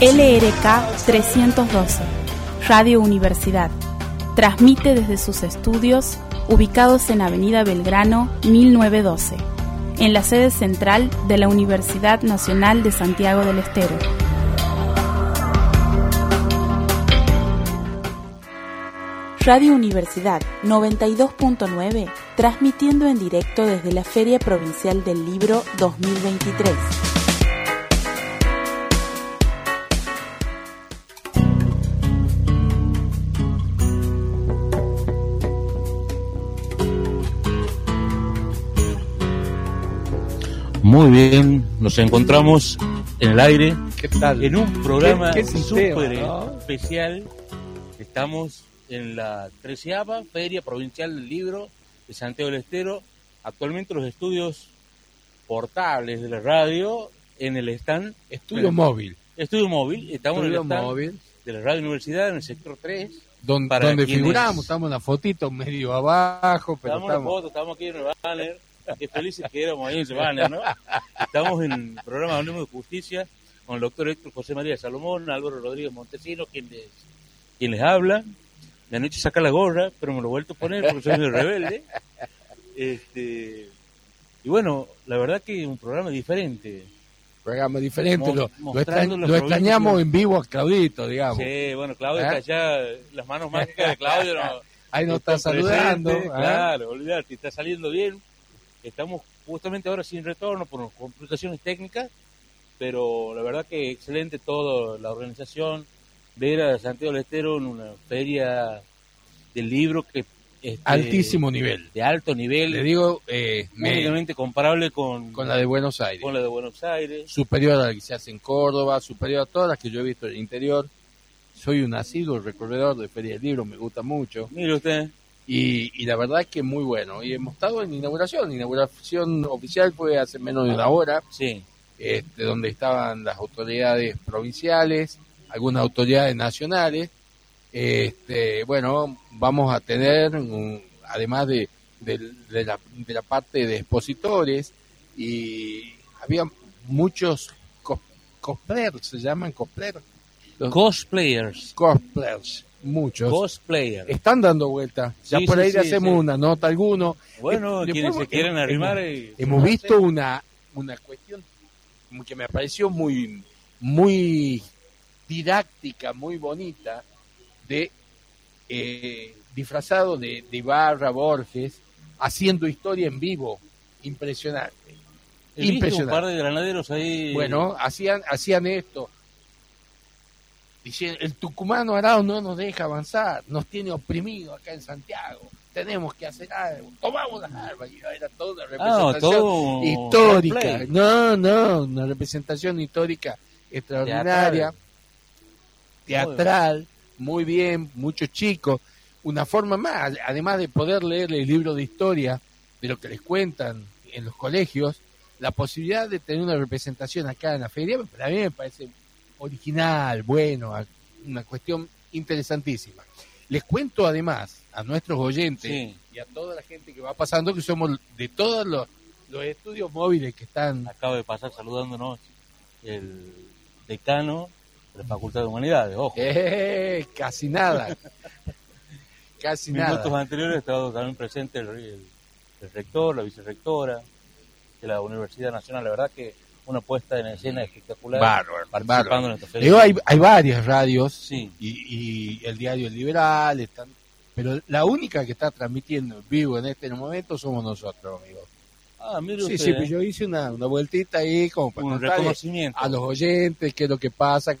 LRK 312, Radio Universidad. Transmite desde sus estudios ubicados en Avenida Belgrano 1912, en la sede central de la Universidad Nacional de Santiago del Estero. Radio Universidad 92.9, transmitiendo en directo desde la Feria Provincial del Libro 2023. Muy bien, nos encontramos en el aire. ¿Qué tal? En un programa especial. Estamos en la treceava Feria Provincial del Libro de Santiago del Estero. Actualmente los estudios portables de la radio en el stand Estudio móvil. Estudio móvil. Estamos Estudio en el stand móvil. de la Radio Universidad en el sector 3. Donde, Para donde figuramos, estamos en la fotito medio abajo, pero estamos en la foto, estamos aquí en el banner. Qué felices que éramos ahí en ese banner, ¿no? Estamos en el programa Hablemos de Justicia con el doctor Héctor José María Salomón, Álvaro Rodríguez Montesino, quien les, quien les habla. De anoche saca la gorra, pero me lo he vuelto a poner porque soy medio rebelde. Este, y bueno, la verdad que un programa diferente. programa diferente. Mo- Lo, lo, extrañ- lo extrañamos en vivo a Claudito, digamos. Sí, bueno, Claudio ¿Eh? está allá, las manos mágicas de Claudio no, Ahí nos está están saludando. ¿eh? Claro, olvidate, está saliendo bien. Estamos justamente ahora sin retorno por complicaciones técnicas, pero la verdad que excelente todo, la organización, ver a Santiago del Estero en una feria del libro que este, Altísimo nivel. de alto nivel, Le digo, eh, únicamente comparable con, con la de Buenos Aires. con la de Buenos Aires. Superior a la que se hace en Córdoba, superior a todas las que yo he visto en el interior. Soy un asiduo recorredor de Feria del Libro, me gusta mucho. Mire usted, Y, y la verdad es que muy bueno. Y hemos estado en inauguración. La inauguración oficial fue hace menos de una hora, sí, este, donde estaban las autoridades provinciales, algunas autoridades nacionales. Este, bueno, vamos a tener, un- además de, de- de la, de la parte de expositores, y había muchos cos- cosplayers, se llaman cosplayers. Los cosplayers, cosplayers, muchos. cosplayers. Están dando vueltas. Ya Sí, por sí, ahí le sí, hacemos sí. una nota alguno. Bueno, Eh, quienes se quieren hemos- arrimar. hemos- eh, Hemos se visto una, una cuestión que me pareció muy, muy didáctica, muy bonita, de eh, disfrazado de, de Barra Borges, haciendo historia en vivo. Impresionante. He visto un Impresionante. par de granaderos ahí. Bueno, hacían, hacían esto. Dicen, el tucumano Arao no nos deja avanzar, nos tiene oprimido acá en Santiago, tenemos que hacer algo, tomamos las armas, y era toda una Ah, representación todo histórica. No, no, una representación histórica extraordinaria, Teatral. Teatral, muy bien, muchos chicos, una forma más, además de poder leer el libro de historia de lo que les cuentan en los colegios, la posibilidad de tener una representación acá en la feria, para mí me parece original, bueno, una cuestión interesantísima. Les cuento además a nuestros oyentes Sí. y a toda la gente que va pasando que somos de todos los, los estudios móviles que están Acaba de pasar saludándonos el decano de la Facultad de Humanidades. Ojo, Eh, casi nada. casi minutos nada. anteriores estaba también presente el, el- el rector, la vicerrectora de la Universidad Nacional. La verdad que una puesta en escena espectacular. Bárbaro, participando bárbaro. en. Digo, hay, hay varias radios Sí, y, y el diario El Liberal, están, pero la única que está transmitiendo en vivo en este momento somos nosotros, amigos. ah, mire Sí, usted, sí, pues yo hice una, una vueltita ahí como para un reconocimiento. a los oyentes qué es lo que pasa.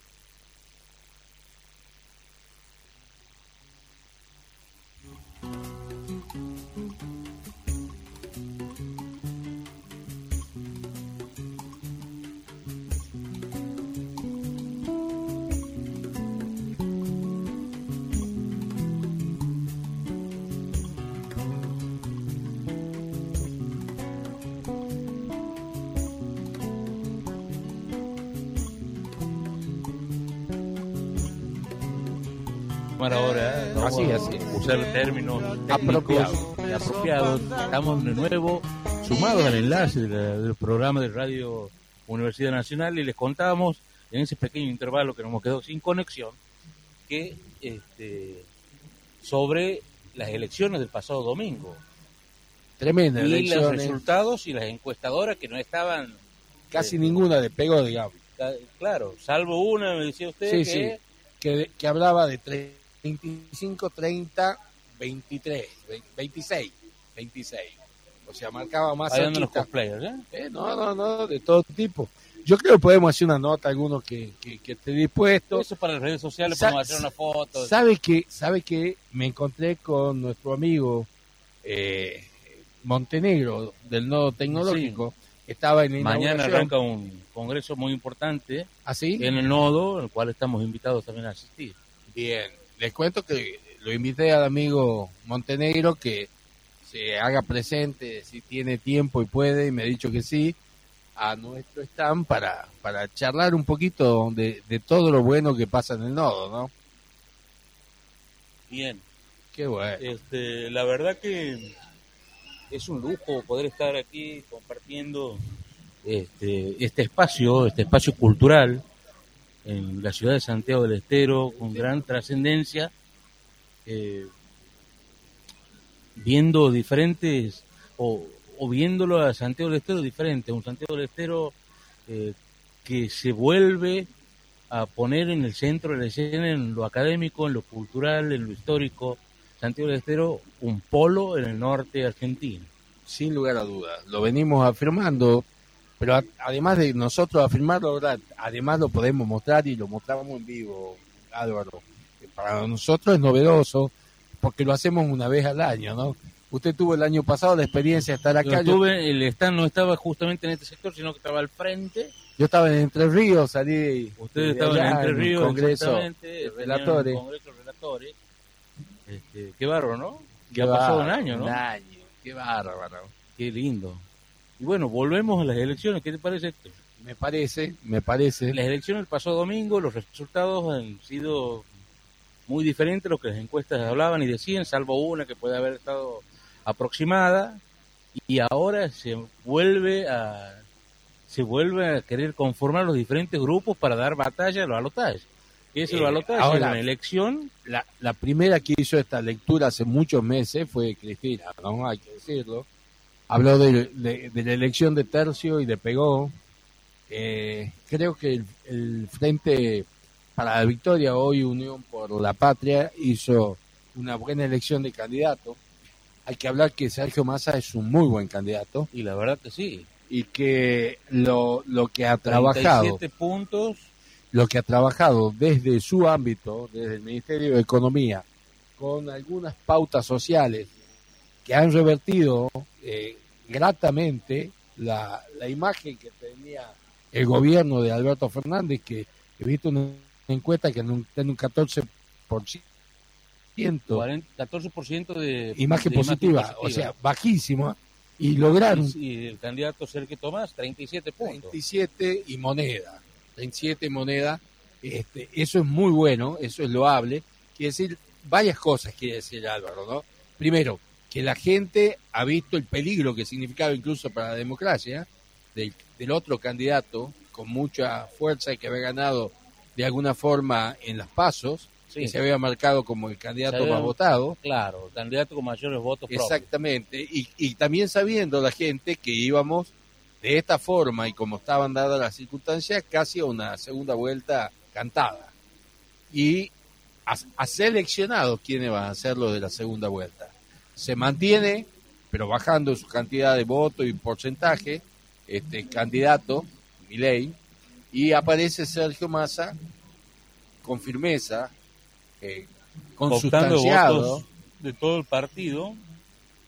Así, así. usar términos Apropiados. apropiados. Estamos de nuevo sumados al enlace de la- del programa de Radio Universidad Nacional y les contábamos en ese pequeño intervalo que nos quedó sin conexión que este, sobre las elecciones del pasado domingo Tremenda y los resultados y las encuestadoras que no estaban Casi ninguna le pegó, digamos. claro, salvo una, me decía usted, Sí, que sí. Que, que hablaba de 25, 30, 23, ve- 26, 26. O sea, marcaba más ahí los cosplayers, ¿eh? Eh, no, no, no, de todo tipo. Yo creo que podemos hacer una nota, alguno que, que, que esté dispuesto. Eso para las redes sociales, Sa- podemos hacer una foto. ¿Sabe que, sabe que me encontré con nuestro amigo eh, Montenegro del Nodo Tecnológico? Estaba en Mañana arranca un congreso muy importante ¿Así? en el nodo, al cual estamos invitados también a asistir. Bien, les cuento que lo invité al amigo Montenegro que se haga presente si tiene tiempo y puede, y me ha dicho que sí, a nuestro stand para, para charlar un poquito de, de todo lo bueno que pasa en el nodo, ¿no? Bien, Qué bueno. este, la verdad que es un lujo poder estar aquí compartiendo este, este espacio, este espacio cultural en la ciudad de Santiago del Estero con gran trascendencia, eh, viendo diferentes o, o viéndolo a Santiago del Estero diferente, un Santiago del Estero eh, que se vuelve a poner en el centro de la escena en lo académico, en lo cultural, en lo histórico. Santiago del Estero, un polo en el norte argentino. Sin lugar a dudas. Lo venimos afirmando, pero a- además de nosotros afirmarlo, ahora, además lo podemos mostrar y lo mostramos en vivo, Álvaro. Para nosotros es novedoso porque lo hacemos una vez al año, ¿no? Usted tuvo el año pasado la experiencia de estar acá. Yo, estuve, el stand no estaba justamente en este sector, sino que estaba al frente. yo estaba en Entre Ríos, salí. Ustedes de estaban en Entre Ríos, relatores. Congreso relatores. Este, qué bárbaro, ¿no? Qué Ya pasó un año, ¿no? Un año, qué bárbaro. Qué lindo. Y bueno, volvemos a las elecciones. ¿Qué te parece? esto? Me parece, me parece. Las elecciones del pasado domingo, los resultados han sido muy diferentes a lo que las encuestas hablaban y decían, salvo una que puede haber estado aproximada, y ahora se vuelve a se vuelve a querer conformar los diferentes grupos para dar batalla a los balotajes. ¿Qué es el Eh, balotaje? ahora- una elección La, la primera que hizo esta lectura hace muchos meses fue Cristina, ¿no? Hay que decirlo. Habló de, de- de la elección de Tercio y de Pegó. Eh, creo que el, el Frente para la Victoria, hoy Unión por la Patria, hizo una buena elección de candidato. Hay que hablar que Sergio Massa es un muy buen candidato y la verdad que sí. y que lo, lo que ha trabajado 37 puntos lo que ha trabajado desde su ámbito, desde el Ministerio de Economía, con algunas pautas sociales que han revertido eh, gratamente la, la imagen que tenía el gobierno de Alberto Fernández, que he visto una encuesta que en un, en un 14%, 40, 14% de imagen de positiva, o sea, bajísima, y lograron y, el candidato Sergio Tomás 37 puntos 27 y moneda. 27 moneda. Este, eso es muy bueno, eso es loable. Quiere decir varias cosas, quiere decir Álvaro, ¿no? Primero, que la gente ha visto el peligro que significaba incluso para la democracia del, del otro candidato con mucha fuerza y que había ganado de alguna forma en las pasos, Sí. que se había marcado como el candidato había- más votado. Claro, el candidato con mayores votos. Exactamente, y, y también sabiendo la gente que íbamos de esta forma y como estaban dadas las circunstancias, casi a una segunda vuelta cantada. Y ha, ha seleccionado quiénes van a hacer lo de la segunda vuelta. Se mantiene, pero bajando su cantidad de votos y porcentaje, este candidato, Milei, y aparece Sergio Massa con firmeza, eh, consustanciado, votos de todo el partido.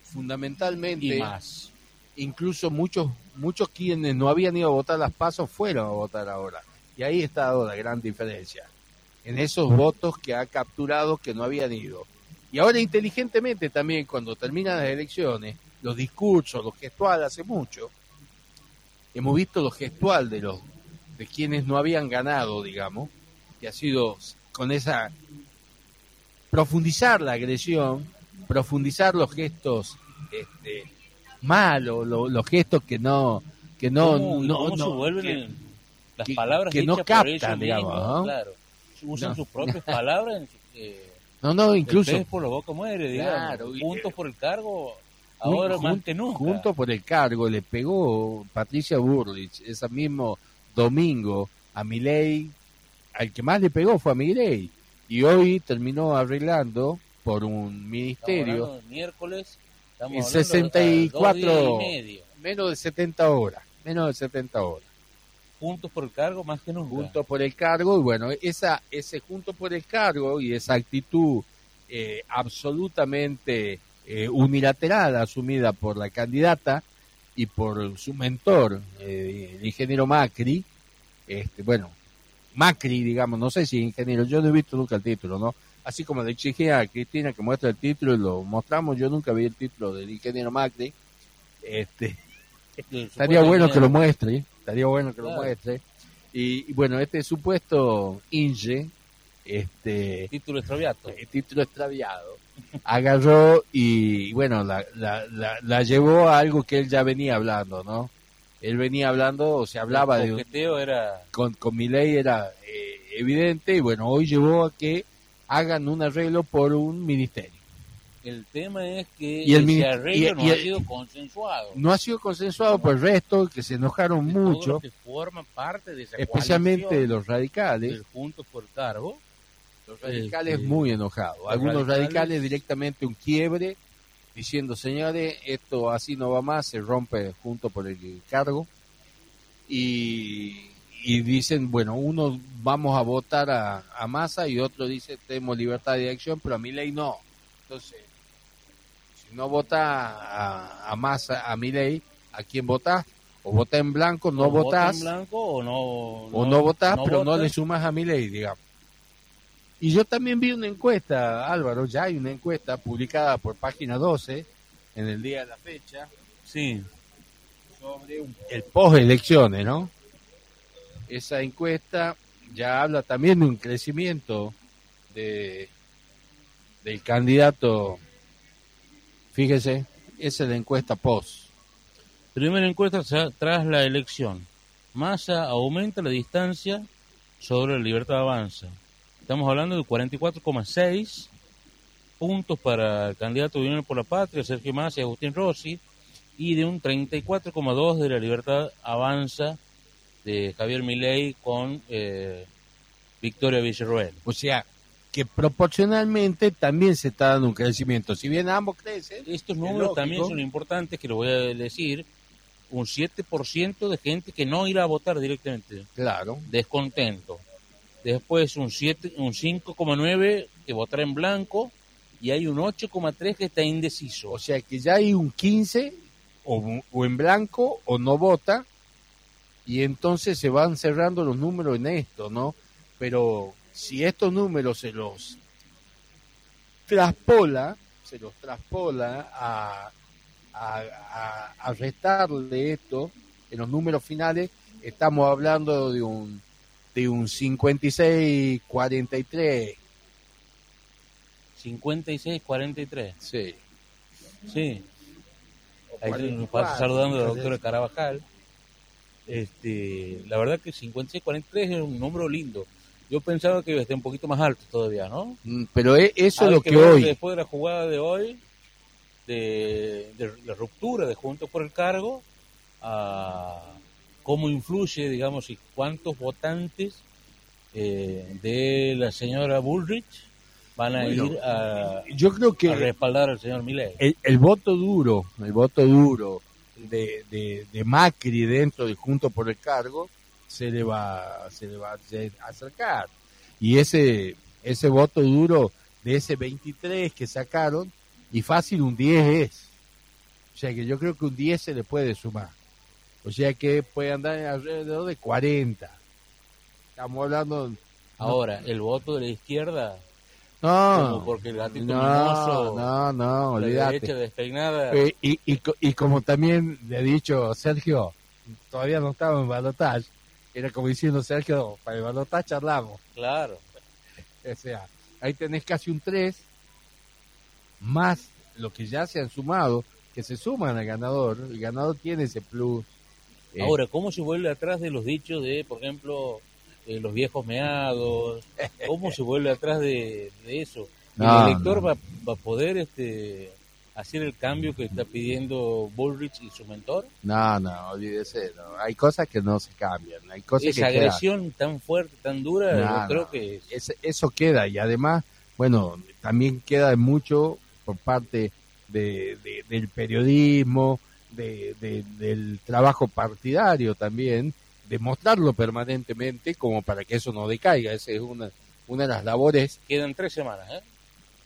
fundamentalmente y más. incluso muchos muchos quienes no habían ido a votar las pasos fueron a votar ahora. Y ahí está la gran diferencia en esos votos que ha capturado que no habían ido y ahora inteligentemente también cuando terminan las elecciones los discursos lo gestual hace mucho hemos visto lo gestual de los de quienes no habían ganado digamos que ha sido con esa profundizar la agresión, profundizar los gestos este, malos, lo- los gestos que no que no ¿Cómo, no, cómo no- se vuelven que- las que- palabras que no hechas por captan, digamos, mismos, ¿no? Claro. Usan No. sus propias palabras. En, eh, no, no, incluso el pez por la boca muere, digamos. Claro, y- Juntos por el cargo, Jun- ahora más que nunca. Junto por el cargo le pegó Patricia Burlich ese mismo domingo a Milei, al que más le pegó fue a Milei y hoy terminó arreglando por un ministerio miércoles. Estamos en hablando de 64 dos días y medio. menos de 70 horas, menos de 70 horas. Juntos por el cargo, más que nunca. Junto por el cargo y bueno, esa ese junto por el cargo y esa actitud eh, absolutamente eh, unilateral asumida por la candidata y por su mentor, eh, el ingeniero Macri, este, bueno, Macri, digamos, no sé si ingeniero, yo no he visto nunca el título, ¿no? Así como le exigí a Cristina que muestre el título y lo mostramos, yo nunca vi el título del ingeniero Macri. Este, estaría bueno que lo muestre, estaría bueno que lo muestre. Y, y bueno, este supuesto Inge, este, Título extraviato. el título extraviado, agarró y, bueno, la, la, la, la llevó a algo que él ya venía hablando, ¿no? Él venía hablando, o se hablaba el de, un- era con, con mi ley era eh, evidente y bueno, hoy llevó a que hagan un arreglo por un ministerio. El tema es que Y el ese arreglo y- no y ha sido consensuado No ha sido consensuado por el resto, que se enojaron de mucho, los que forman parte de esa especialmente los radicales. del Juntos por Cargo Los radicales Este, muy enojados. Algunos radicales, radicales- directamente un quiebre, diciendo, señores, esto así no va más, se rompe junto por el cargo. Y, y dicen, bueno, uno vamos a votar a, a Massa y otro dice, tenemos libertad de acción, pero a mi ley no. Entonces, no vota a, a Massa, a mi ley, ¿a quién votás? O vota en blanco, no o vota votás en blanco o no o no votás, pero no votas. le sumas a mi ley, digamos. Y yo también vi una encuesta, Álvaro, ya hay una encuesta publicada por página 12 en el día de la fecha sí sobre un- el post-elecciones, ¿no? Esa encuesta ya habla también de un crecimiento de del candidato. Fíjese, esa es la encuesta post. primera encuesta tras la elección. Massa aumenta la distancia sobre la libertad avanza estamos hablando de 44,6 puntos para el candidato de Unión por la Patria Sergio Massa y Agustín Rossi y de un 34,2 de la libertad avanza de Javier Milei con eh, Victoria Villarroel. O sea, que proporcionalmente también se está dando un crecimiento. Si bien ambos crecen, Estos Es números lógico. también son importantes, que lo voy a decir. Un 7% de gente que no irá a votar directamente, claro, descontento. Después un 7, un 5,9 que votará en blanco y hay un 8,3 que está indeciso. O sea que ya hay un 15 o, o en blanco o no vota y entonces se van cerrando los números en esto, ¿no? Pero si estos números se los traspola, se los traspola a, a, a- a restarle esto en los números finales, estamos hablando de un de un 56-43. 56-43. Sí. Sí. Ahí nos 44, pasa saludando a la fíjate. doctora Carabajal. Este, la verdad que 56-43 es un número lindo. Yo pensaba que iba a estar un poquito más alto todavía, ¿no? Mm, Pero e- eso es lo que hoy... Después de la jugada de hoy, de, de la ruptura de Juntos por el Cargo, a cómo influye, digamos, y cuántos votantes eh, de la señora Bullrich van a Bueno, ir a, Yo creo a que respaldar al señor Milei. el, el voto duro, el voto duro de, de, de Macri dentro de Junto por el Cargo se le va, se le va a acercar. Y ese, ese voto duro de ese 23 que sacaron, y fácil un 10 es. O sea que yo creo que un 10 se le puede sumar. O sea que puede andar alrededor de 40. Estamos hablando... Ahora, el voto de la izquierda, No, como porque el gatito no, mimoso, no, no, la olvídate. derecha despeinada, Eh, y, y como también le he dicho Sergio, todavía no estaba en balotaje, era como diciendo Sergio, para el balotaje charlamos. claro. O sea, ahí tenés casi un 3, más lo que ya se han sumado, que se suman al ganador, el ganador tiene ese plus. Eh, Ahora, ¿cómo se vuelve atrás de los dichos de, por ejemplo, eh, los viejos meados? ¿Cómo se vuelve atrás de, eso? el elector va, va a poder este hacer el cambio que está pidiendo Bullrich y su mentor? No, no, olvídese, no. hay cosas que no se cambian, hay cosas Esa agresión tan fuerte, tan dura, yo creo que... eso queda y además, bueno, también queda mucho por parte de, del periodismo, de, del trabajo partidario también, demostrarlo permanentemente como para que eso no decaiga, esa es una, una de las labores. Quedan tres semanas, ¿eh?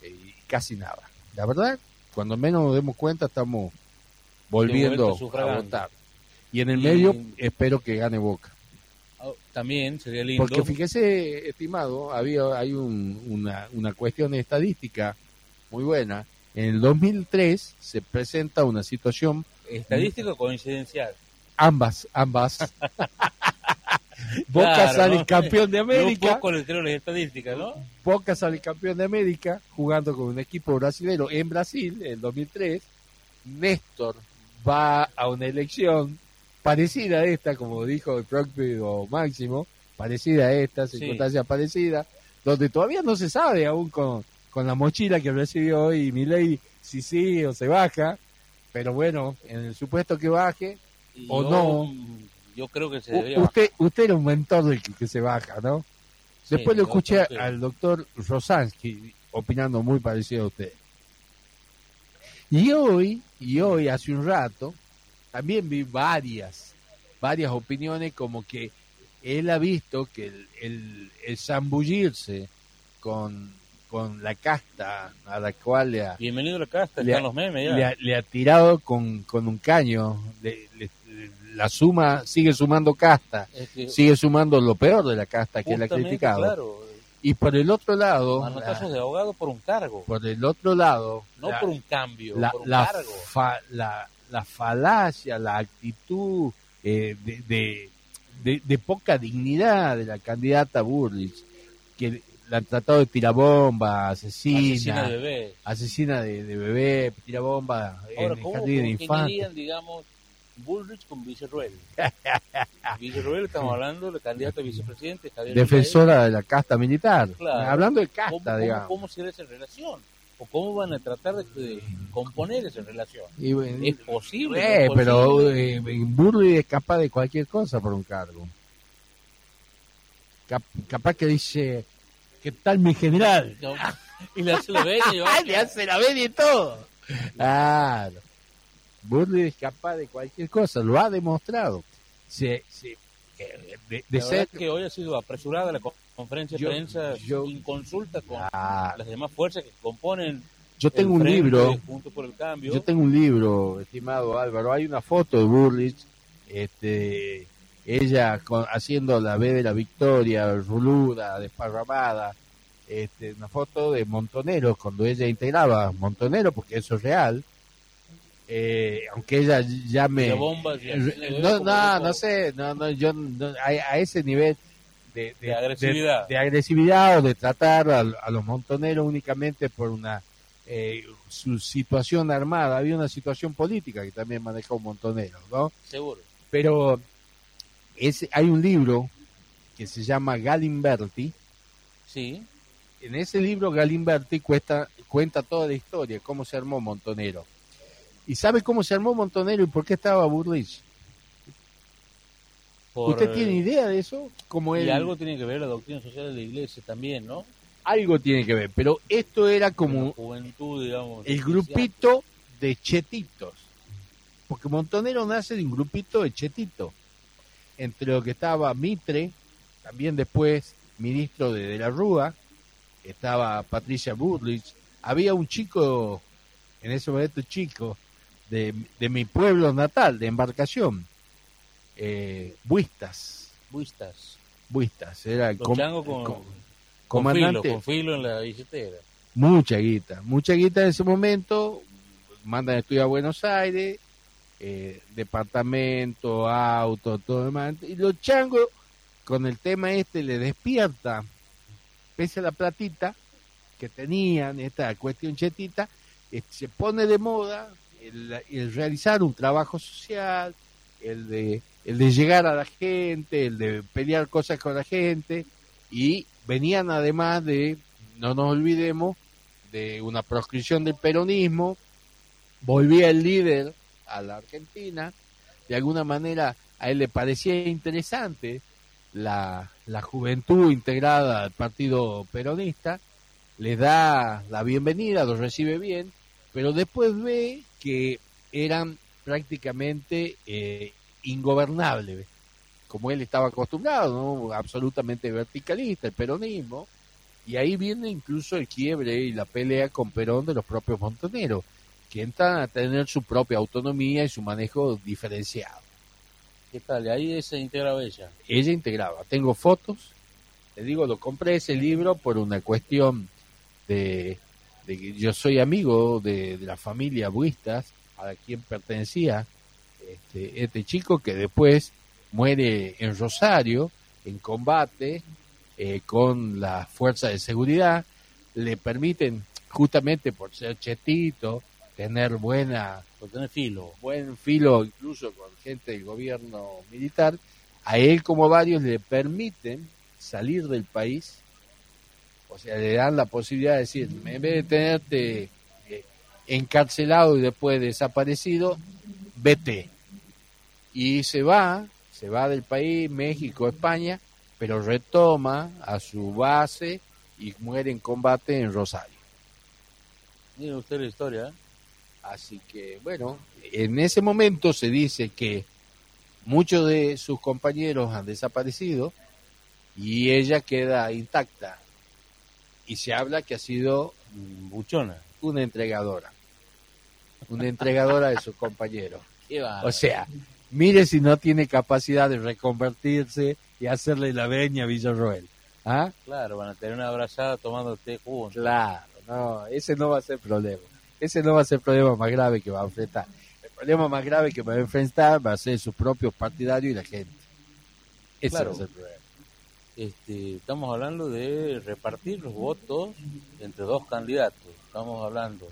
Y casi nada. La verdad, cuando menos nos demos cuenta estamos volviendo a votar. Y en el medio espero que gane Boca. Oh, también sería lindo. Porque fíjese, estimado, había hay una, una cuestión estadística muy buena. En el 2003 se presenta una situación... ¿Estadística o coincidencial? Ambas, ambas. Boca sale campeón de América. Un poco las estadísticas, ¿no? Boca sale campeón de América jugando con un equipo brasileño en Brasil en 2003. Néstor va a una elección parecida a esta, como dijo el propio Máximo, parecida a esta, circunstancia parecida, donde todavía no se sabe aún con, con la mochila que recibió hoy Milei si sí o se baja, pero bueno, en el supuesto que baje o no, yo creo que se debería usted, usted era un mentor del que, se baja, ¿no? Después lo escuché al doctor Rosansky opinando muy parecido a usted. Y hoy, y hoy hace un rato, también vi varias, varias opiniones como que él ha visto que el, el, el zambullirse con, con la casta a la cual le ha... Bienvenido a la casta, están los memes ya. Le ha, tirado con, con un caño, le, la suma sigue sumando casta, sigue sumando lo peor de la casta que él ha criticado. Y por el otro lado, manotazos de abogado por un cargo. Por el otro lado, no por un cambio, la, por un la, cargo. la, la, falacia, la actitud eh, de, de, de, poca dignidad de la candidata Burlich, que la han tratado de tirabomba, asesina, asesina de bebé, asesina de, de bebé, tirabomba en el jardín de infantes. digamos, Bullrich con Villarruel. Villarruel, estamos hablando del candidato a vicepresidente. Defensora de la casta militar. Hablando de casta, digamos. ¿cómo, ¿Cómo será esa relación? ¿O cómo van a tratar de, componer esa relación? ¿Es posible? Eh, pero eh, Bullrich es capaz de cualquier cosa por un cargo. capaz que dice, ¿qué tal mi general? y le hace la y le hace la y todo. Claro. Burley es capaz de cualquier cosa, lo ha demostrado. Se, de, de ser... que hoy ha sido apresurada la conferencia de prensa en consulta con las demás fuerzas que componen yo tengo un libro por el cambio. yo tengo un libro estimado Álvaro hay una foto de Burlich este ella haciendo la B de la victoria ruluda desparramada este, una foto de Montonero cuando ella integraba Montonero porque eso es real. Eh, aunque ella llame eh, no no no sé no no yo a, ese nivel de, agresividad. de, agresividad o de tratar a, los montoneros únicamente por una eh, su situación armada. Había una situación política que también manejó montoneros no seguro. Pero ese hay un libro que se llama Galimberti sí en ese libro Galimberti cuesta, cuenta toda la historia cómo se armó montonero ¿Y sabe cómo se armó Montonero y por qué estaba Burlich? ¿Usted tiene idea de eso? Como y algo tiene que ver la doctrina social de la iglesia también, ¿no? Algo tiene que ver, pero esto era como juventud, digamos, el grupito de chetitos. Porque Montonero nace de un grupito de chetitos. Entre lo que estaba Mitre, también después ministro de, de la Rúa, estaba Patricia Burlich. Había un chico, en ese momento chico, de, de mi pueblo natal, de embarcación, eh, Buistas. Buistas. Buistas, era el con, comandante. Con filo, en la billetera. Mucha guita, mucha guita en ese momento, mandan a estudiar a Buenos Aires, eh, departamento, auto, todo demás, y los changos con el tema este le despierta, pese a la platita, que tenían esta cuestión chetita, eh, se pone de moda el, el realizar un trabajo social, el de, el de llegar a la gente, el de pelear cosas con la gente, y venían además de, no nos olvidemos, de una proscripción del peronismo, volvía el líder a la Argentina, de alguna manera a él le parecía interesante la, la juventud integrada al partido peronista, le da la bienvenida, los recibe bien, pero después ve que eran prácticamente eh, ingobernables, como él estaba acostumbrado, ¿no? absolutamente verticalista, el peronismo, y ahí viene incluso el quiebre y la pelea con Perón de los propios montoneros, que entran a tener su propia autonomía y su manejo diferenciado. ¿Qué tal? Ahí se integraba ella. Ella integraba. Tengo fotos. Le digo, lo compré ese libro por una cuestión de, de que yo soy amigo de, de la familia Buistas, a quien pertenecía este, este chico que después muere en Rosario, en combate, eh, con la fuerza de seguridad. Le permiten, justamente por ser chetito, tener buena Por tener filo. buen filo incluso con gente del gobierno militar, a él como varios le permiten salir del país, o sea, le dan la posibilidad de decir, en vez de tenerte eh, encarcelado y después desaparecido, vete. Y se va, se va del país, México, España, pero retoma a su base y muere en combate en Rosario. Mire usted la historia. ¿eh? Así que, bueno, en ese momento se dice que muchos de sus compañeros han desaparecido y ella queda intacta. Y se habla que ha sido Buchona. una entregadora. Una entregadora de sus compañeros. O sea, mire si no tiene capacidad de reconvertirse y hacerle la veña a Villarroel. ¿Ah? Claro, van a tener una abrazada tomando té juntos. Claro, no, ese no va a ser problema. Ese no va a ser el problema más grave que va a enfrentar. El problema más grave que va a enfrentar va a ser sus propios partidarios y la gente. Ese Claro. va a ser el problema. Este, estamos hablando de repartir los votos entre dos candidatos. Estamos hablando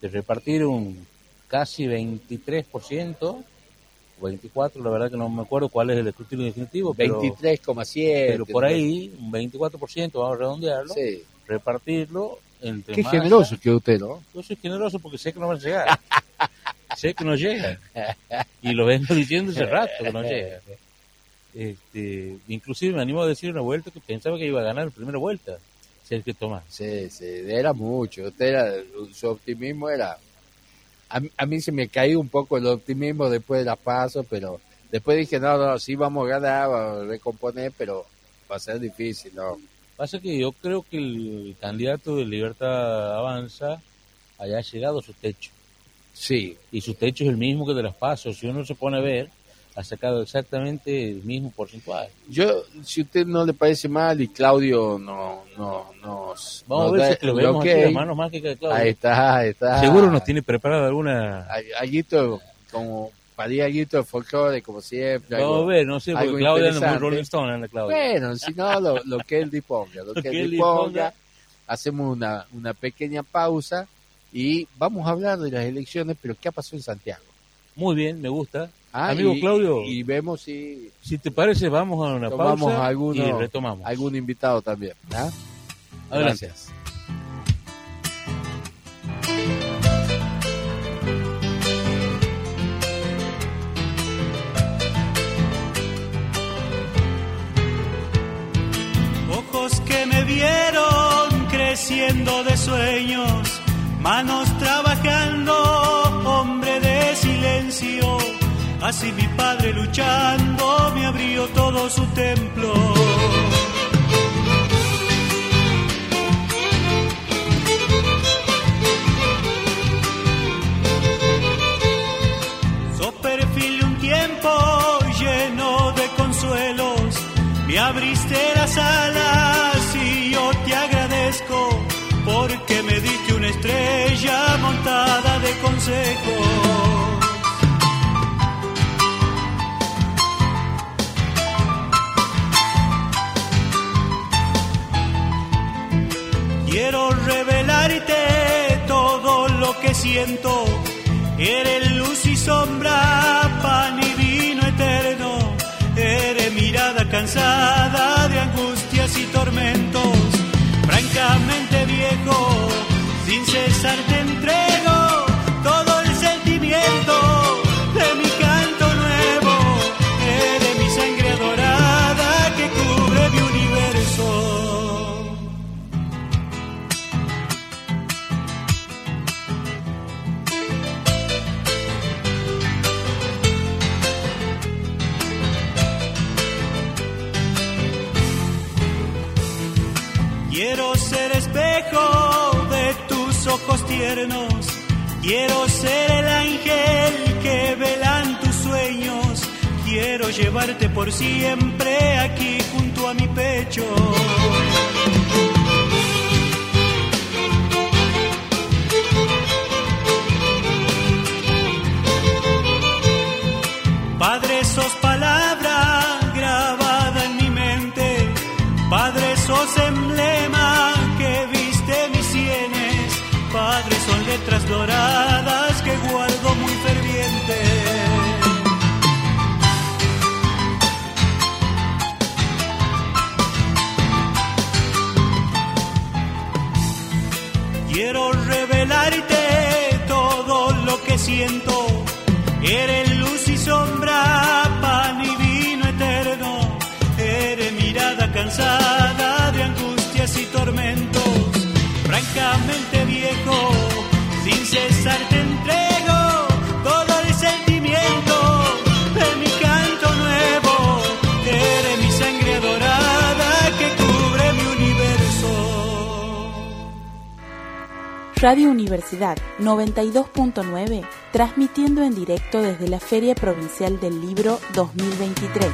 de repartir un casi 23%, o 24%, la verdad que no me acuerdo cuál es el escrutinio definitivo, pero, 23,7. pero por ahí un 24%, vamos a redondearlo, Sí. repartirlo entre Qué generoso que usted, ¿no? Yo soy generoso porque sé que no van a llegar. sé que no llegan. Y lo vengo diciendo hace rato que no llegan. Este, inclusive me animo a decir una vuelta que pensaba que iba a ganar en primera vuelta. Sergio Tomás. Sí, sí, era mucho. Usted era, su optimismo era... A, mí- a mí se me caía un poco el optimismo después de la paso, pero después dije, no, no, sí vamos a ganar, vamos a recomponer, pero va a ser difícil, ¿no? Pasa que yo creo que el candidato de Libertad Avanza haya llegado a su techo. Sí, Y su techo es el mismo que de las pasos. Si uno se pone a ver, ha sacado exactamente el mismo porcentaje. Yo, si usted no le parece mal y Claudio no, no, nos, Vamos nos a ver da si es que lo vemos ok, aquí, mágicas de Claudio. Ahí está, ahí está. Seguro nos tiene preparada alguna... Al- Alguito, como, para alguito de folclore, como siempre. Vamos algo- a ver, no sé, porque algo Claudia no es. Rolling Stone, Ana Claudia. Bueno, si no, lo, lo que él disponga, lo que él disponga, hacemos una, una pequeña pausa y vamos a hablar de las elecciones, pero ¿qué ha pasado en Santiago? Muy bien, me gusta. Ah, Amigo y- Claudio. Y vemos si Si te parece, vamos a una pausa alguno, y retomamos. algún invitado también. ¿ah? Gracias. Que me vieron creciendo de sueños, manos trabajando, hombre de silencio. Así mi padre luchando me abrió todo su templo. secos. Quiero revelarte todo lo que siento. Eres luz y sombra, pan y vino eterno. Eres mirada cansada Por siempre aquí junto a mi pecho. Radio Universidad 92.9, transmitiendo en directo desde la Feria Provincial del Libro 2023.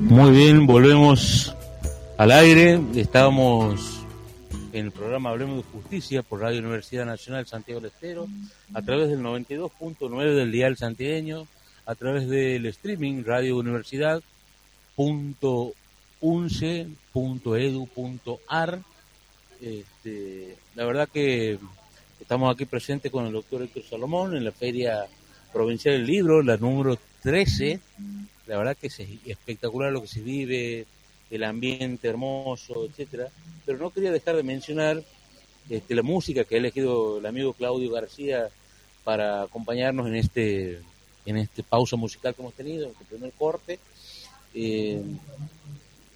Muy bien, volvemos al aire. Estábamos en el programa Hablemos de Justicia por Radio Universidad Nacional Santiago del Estero, a través del 92.9 del dial santiagueño, a través del streaming Radio Universidad. Este, la verdad que estamos aquí presentes con el doctor Héctor Salomón en la Feria Provincial del Libro, la número 13. La verdad que es espectacular lo que se vive, el ambiente hermoso, etcétera. Pero no quería dejar de mencionar este, la música que ha elegido el amigo Claudio García para acompañarnos en este en este pausa musical que hemos tenido, en este primer corte. Eh,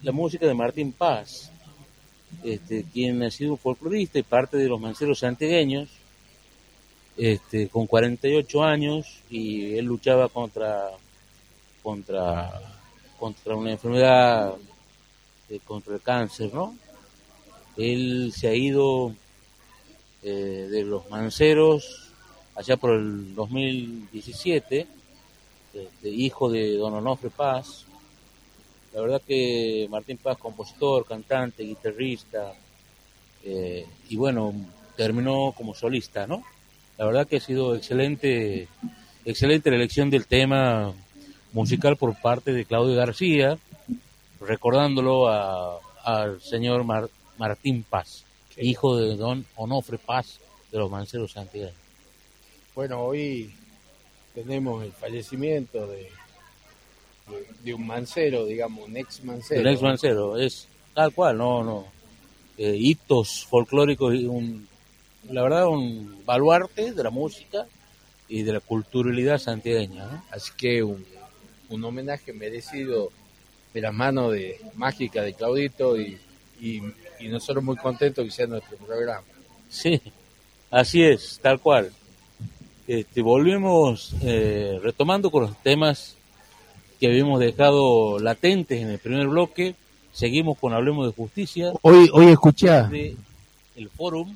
la música de Martín Paz, este, quien ha sido un folclorista y parte de los manceros santiagueños, este, con 48 años, y él luchaba contra contra contra una enfermedad eh, contra el cáncer, ¿no? Él se ha ido eh, de los manceros allá por el 2017, este, hijo de don Onofre Paz. La verdad que Martín Paz, compositor, cantante, guitarrista, eh, y bueno, terminó como solista, ¿no? La verdad que ha sido excelente, excelente la elección del tema musical por parte de Claudio García, recordándolo a- al señor Mar- Martín Paz, hijo de don Onofre Paz de los Manceros Santiago. Bueno, hoy tenemos el fallecimiento de, de, de un mancero, digamos, un ex mancero. El ex Mancero, es tal cual, no, no. Eh, hitos folclóricos, y un, la verdad, un baluarte de la música y de la culturalidad santiagueña. ¿no? Así que un, un homenaje merecido de la mano de mágica de Claudito y, y, y nosotros muy contentos que sea nuestro programa. Sí, así es, tal cual. Este, volvemos eh, retomando con los temas que habíamos dejado latentes en el primer bloque. Seguimos con Hablemos de Justicia, Hoy, hoy escuchá, de el Fórum,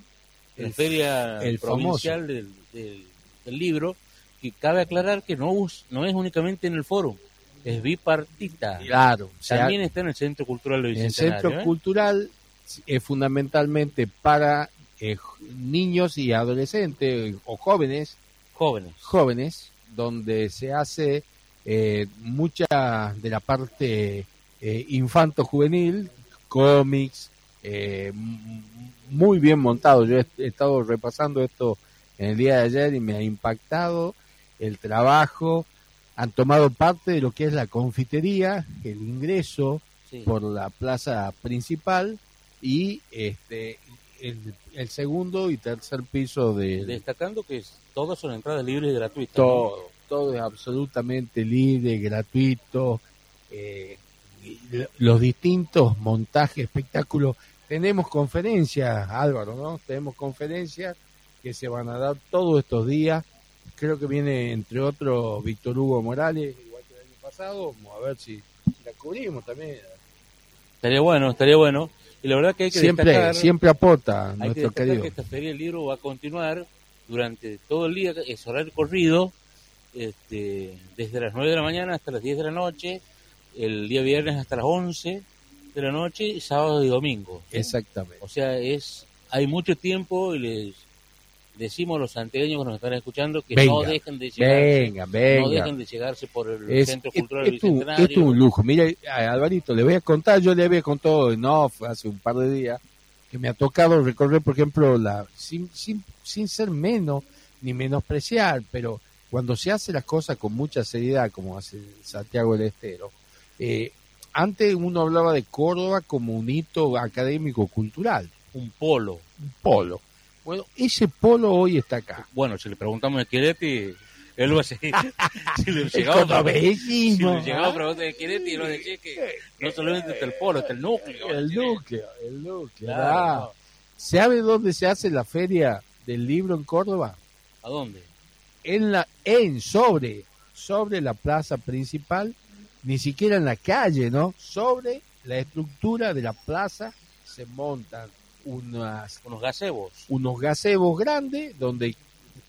la El- Feria el Provincial del, del- del Libro, que cabe aclarar que no, no es únicamente en el Fórum, es bipartita. claro, o sea, También está en el Centro Cultural de el centro ¿eh? cultural es fundamentalmente para eh, niños y adolescentes o jóvenes, Jóvenes. jóvenes, donde se hace eh, mucha de la parte eh, infanto-juvenil, cómics, eh, muy bien montado. Yo he, he estado repasando esto en el día de ayer y me ha impactado el trabajo. Han tomado parte de lo que es la confitería, el ingreso Sí. por la plaza principal y este el, el segundo y tercer piso de, Destacando que es- todas son entradas libres y gratuitas. ¿no? todo, todo es absolutamente libre, gratuito, eh, los distintos montajes, espectáculos. Tenemos conferencias, Álvaro, ¿no? Tenemos conferencias que se van a dar todos estos días. Creo que viene, entre otros, Víctor Hugo Morales, igual que el año pasado. Vamos a ver si la cubrimos también. Estaría bueno, estaría bueno. Y la verdad que hay que Siempre, destacar, siempre aporta hay que nuestro destacar querido. que esta feria del libro va a continuar durante todo el día, es horario corrido, este, desde las 9 de la mañana hasta las 10 de la noche, el día viernes hasta las 11 de la noche, y sábado y domingo. ¿sí? Exactamente. O sea, es hay mucho tiempo y les decimos a los santiagueños que nos están escuchando que Venga, no dejen de llegarse, Venga, venga. no dejen de llegarse por el Es, Centro es- Cultural Bicentenario. esto es un lujo. Mire, a- Alvarito, le voy a contar, yo le había contado en off hace un par de días que me ha tocado recorrer, por ejemplo, la sin, sin, sin ser menos ni menospreciar, pero cuando se hace las cosas con mucha seriedad, como hace Santiago del Estero, eh, antes uno hablaba de Córdoba como un hito académico cultural, un polo. un polo. Bueno, ese polo hoy está acá. Bueno, si le preguntamos a Chiretti, él va a seguir. si le El llegamos a preguntar de Chiretti, nos decía que no solamente está el polo, está el núcleo. El núcleo, el núcleo. Claro, ah. ¿Sabe dónde se hace la feria del libro en Córdoba? ¿A dónde? En la, en sobre, sobre la plaza principal, ni siquiera en la calle, ¿no? Sobre la estructura de la plaza se montan unas, Unos gazebos. unos gazebos grandes donde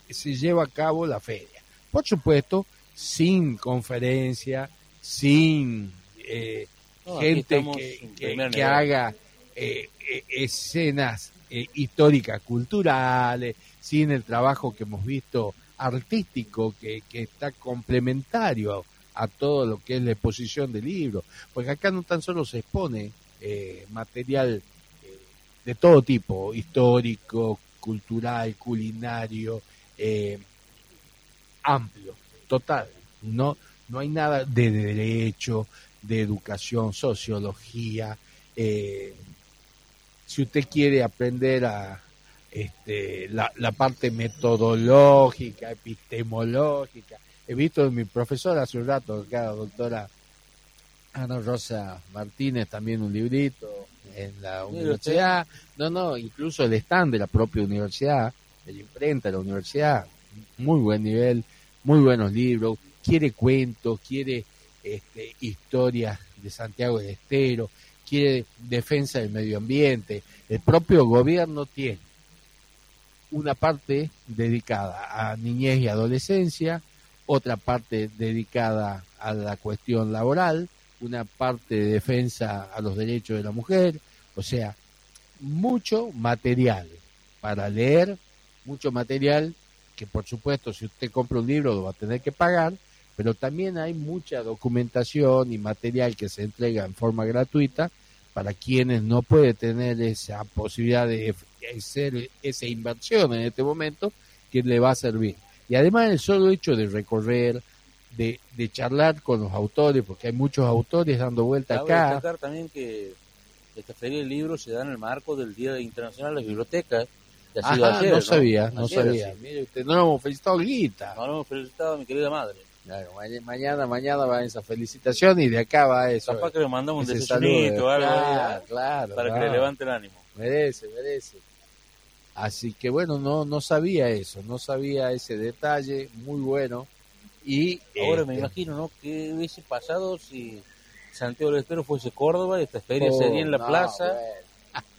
se lleva a cabo la feria. Por supuesto, sin conferencia, sin eh, No, gente que, que- haga eh, eh, escenas eh, históricas, culturales, sin el trabajo que hemos visto artístico que, que está complementario a todo lo que es la exposición del libro, porque acá no tan solo se expone eh, material de todo tipo, histórico, cultural, culinario, eh, amplio, total, no, no hay nada de derecho, de educación, sociología, eh, si usted quiere aprender a este, la, la parte metodológica, epistemológica, he visto en mi profesora hace un rato, acá, doctora Ana Rosa Martínez, también un librito en la universidad, no, no, incluso el stand de la propia universidad, de la imprenta de la universidad, muy buen nivel, muy buenos libros, quiere cuentos, quiere este, historias de Santiago del Estero, quiere defensa del medio ambiente. El propio gobierno tiene una parte dedicada a niñez y adolescencia, otra parte dedicada a la cuestión laboral, una parte de defensa a los derechos de la mujer, o sea, mucho material para leer, mucho material que por supuesto si usted compra un libro lo va a tener que pagar, pero también hay mucha documentación y material que se entrega en forma gratuita para quienes no pueden tener esa posibilidad de hacer esa inversión en este momento que le va a servir. Y además el solo hecho de recorrer, de, de charlar con los autores, porque hay muchos autores dando vuelta Cabe acá. destacar también que esta feria del libro se da en el marco del Día Internacional de las Bibliotecas. que ha sido Ajá, ayer, no sabía, no Ayer, sabía. Mire usted, no lo hemos felicitado, Guita. No, no hemos felicitado a mi querida madre. Claro, ma- mañana, mañana va esa felicitación y de acá va eso. Capaz que le mandamos un desayunito algo ahí, Claro, ¿eh? claro, para que claro. le levante el ánimo. Merece, merece. Así que bueno, no, no sabía eso, no sabía ese detalle, muy bueno. Y Ahora me este, imagino, ¿no? ¿Qué hubiese pasado si Santiago del Estero fuese Córdoba y esta feria oh, sería en la no, plaza? bueno.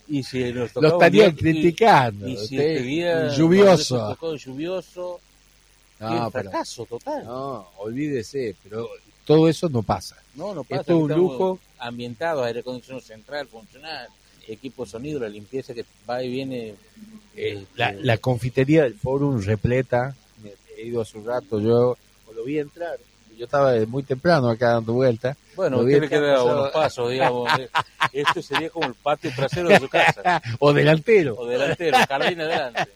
Y si nos Lo tocaba un estarían criticando. Y, si este día lluvioso. nos tocó lluvioso, No, pero- fracaso total. no, olvídese, pero todo eso no pasa. No, no pasa. Esto es un lujo. Ambientado, aire acondicionado central, funcional, equipo de sonido, la limpieza que va y viene. Eh, la, este, la confitería del Fórum repleta, he ido hace un rato, yo lo vi entrar, yo estaba de muy temprano acá dando vueltas, Bueno, lo vi tiene que dar pasado- unos pasos, digamos. eh. Esto sería como el patio trasero de su casa, o delantero. o delantero, jardín adelante.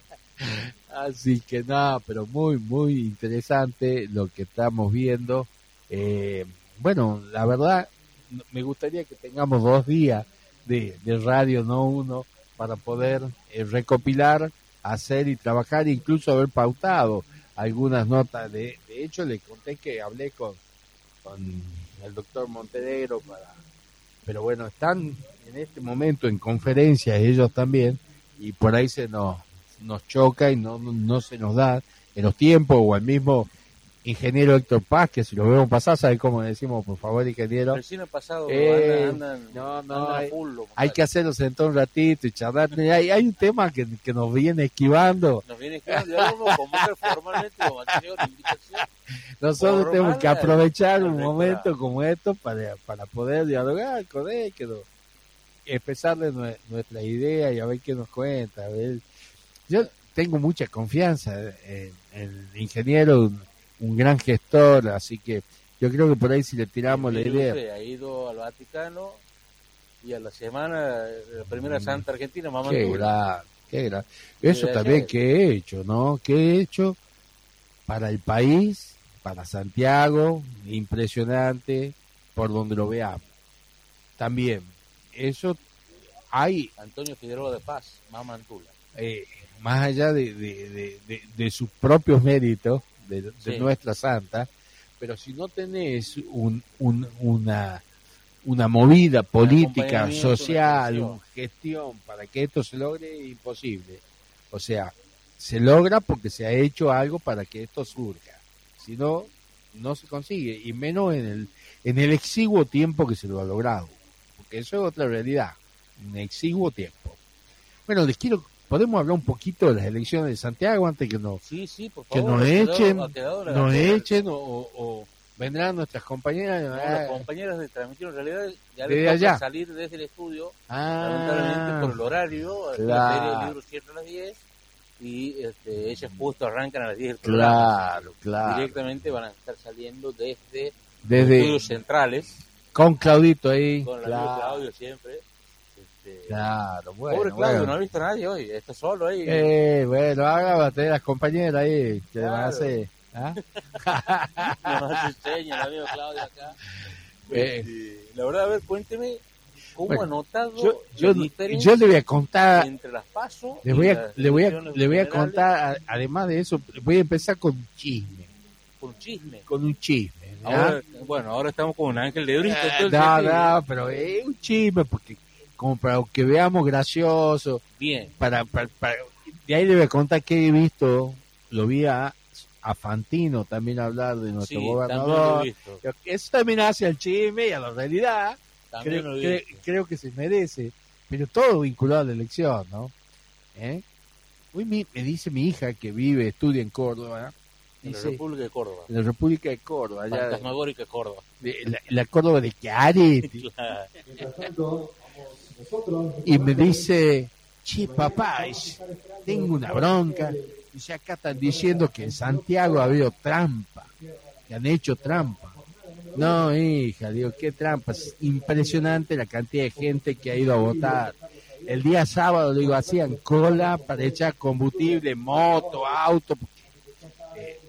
Así que nada, pero muy, muy interesante lo que estamos viendo. Eh, bueno, la verdad, me gustaría que tengamos dos días de, de radio, no uno, para poder eh, recopilar, hacer y trabajar, incluso haber pautado algunas notas. De, de hecho, le conté que hablé con, con el doctor Montenegro para... Pero bueno, están en este momento en conferencia ellos también y por ahí se nos, nos choca y no, no se nos da en los tiempos o el mismo ingeniero Héctor Paz, que si lo vemos pasar, ¿sabe cómo le decimos, por favor, ingeniero? Recién pasado, Eh, andan, andan, no, no, andan hay- full, Hay que hacerlo sentar un ratito y charlar. Hay, hay un tema que, que nos viene esquivando. Nos viene escribiendo, ya formalmente, como invitación. Nosotros tenemos que aprovechar un momento como esto para, para poder dialogar con él, que no- expresarle nue- nuestra idea y a ver qué nos cuenta. A ver. Yo tengo mucha confianza en el ingeniero, un, gran gestor, así que yo creo que por ahí si le tiramos la El idea. Ha ido al Vaticano y a la semana, la primera Santa Argentina, mamá. Mm. Qué gran, qué gran. Eso también que he hecho, ¿no? Que he hecho para el país, para Santiago, impresionante, por donde lo veamos. También, eso hay, Antonio Figueroa de Paz, mamá Antula. eh, más allá de, de- de- de sus propios méritos, de, de Sí. nuestra santa, pero si no tenés un, un- una, una movida política, social, gestión. una gestión para que esto se logre, es imposible. O sea, se logra porque se ha hecho algo para que esto surja. Si no, no se consigue, y menos en el, en el exiguo tiempo que se lo ha logrado. Porque eso es otra realidad, un exiguo tiempo. Bueno, les quiero, podemos hablar un poquito de las elecciones de Santiago antes que nos, Sí, sí, por que nos echen, la- nos echen o, o- o vendrán nuestras compañeras. No, ah, las compañeras de transmisión, en realidad, ya les allá. salir desde el estudio, ah, lamentablemente por el horario, la del libro cierra a las 10 y este, ellas justo arrancan a las 10 del claro, claro. Directamente van a estar saliendo desde, los estudios centrales, con Claudito ahí. con el claro, amigo Claudio siempre. Este, claro, bueno. Pobre Claudio, bueno. no ha visto a nadie hoy, está solo ahí. Eh, bueno, haga bater las compañeras ahí, que Claro. van a hacer. ¿ah? Señas el amigo Claudio acá. Eh. Este, la verdad, a ver, cuénteme cómo Bueno, ha notado Yo, yo, yo le voy a contar, entre las pasos le voy a, le voy a, le voy a contar, además de eso, voy a empezar con un chisme, por chisme. con un chisme. Ahora, bueno, ahora estamos con un ángel de Brito. Eh, no, no, pero es un chisme porque como para que veamos gracioso, Bien, para, para, para- de ahí le voy a contar que he visto, lo vi a, a Fantino también hablar de nuestro sí, también lo gobernador. he visto. Eso también hace al chisme y a la realidad. También Creo, lo he cre- visto. creo que se merece, pero todo vinculado a la elección, ¿no? ¿Eh? Hoy mi- me dice mi hija que vive, estudia en Córdoba, En la República de Córdoba. en la República de Córdoba, allá de- Fantasmagórica Córdoba. de- la, la Córdoba de Chiaretti, Claro. Y me dice, che papá, tengo una bronca, dice acá están diciendo que en Santiago ha habido trampa, que han hecho trampa. No, hija, digo, qué trampa, es impresionante la cantidad de gente que ha ido a votar. El día sábado, digo, hacían cola para echar combustible, moto, auto,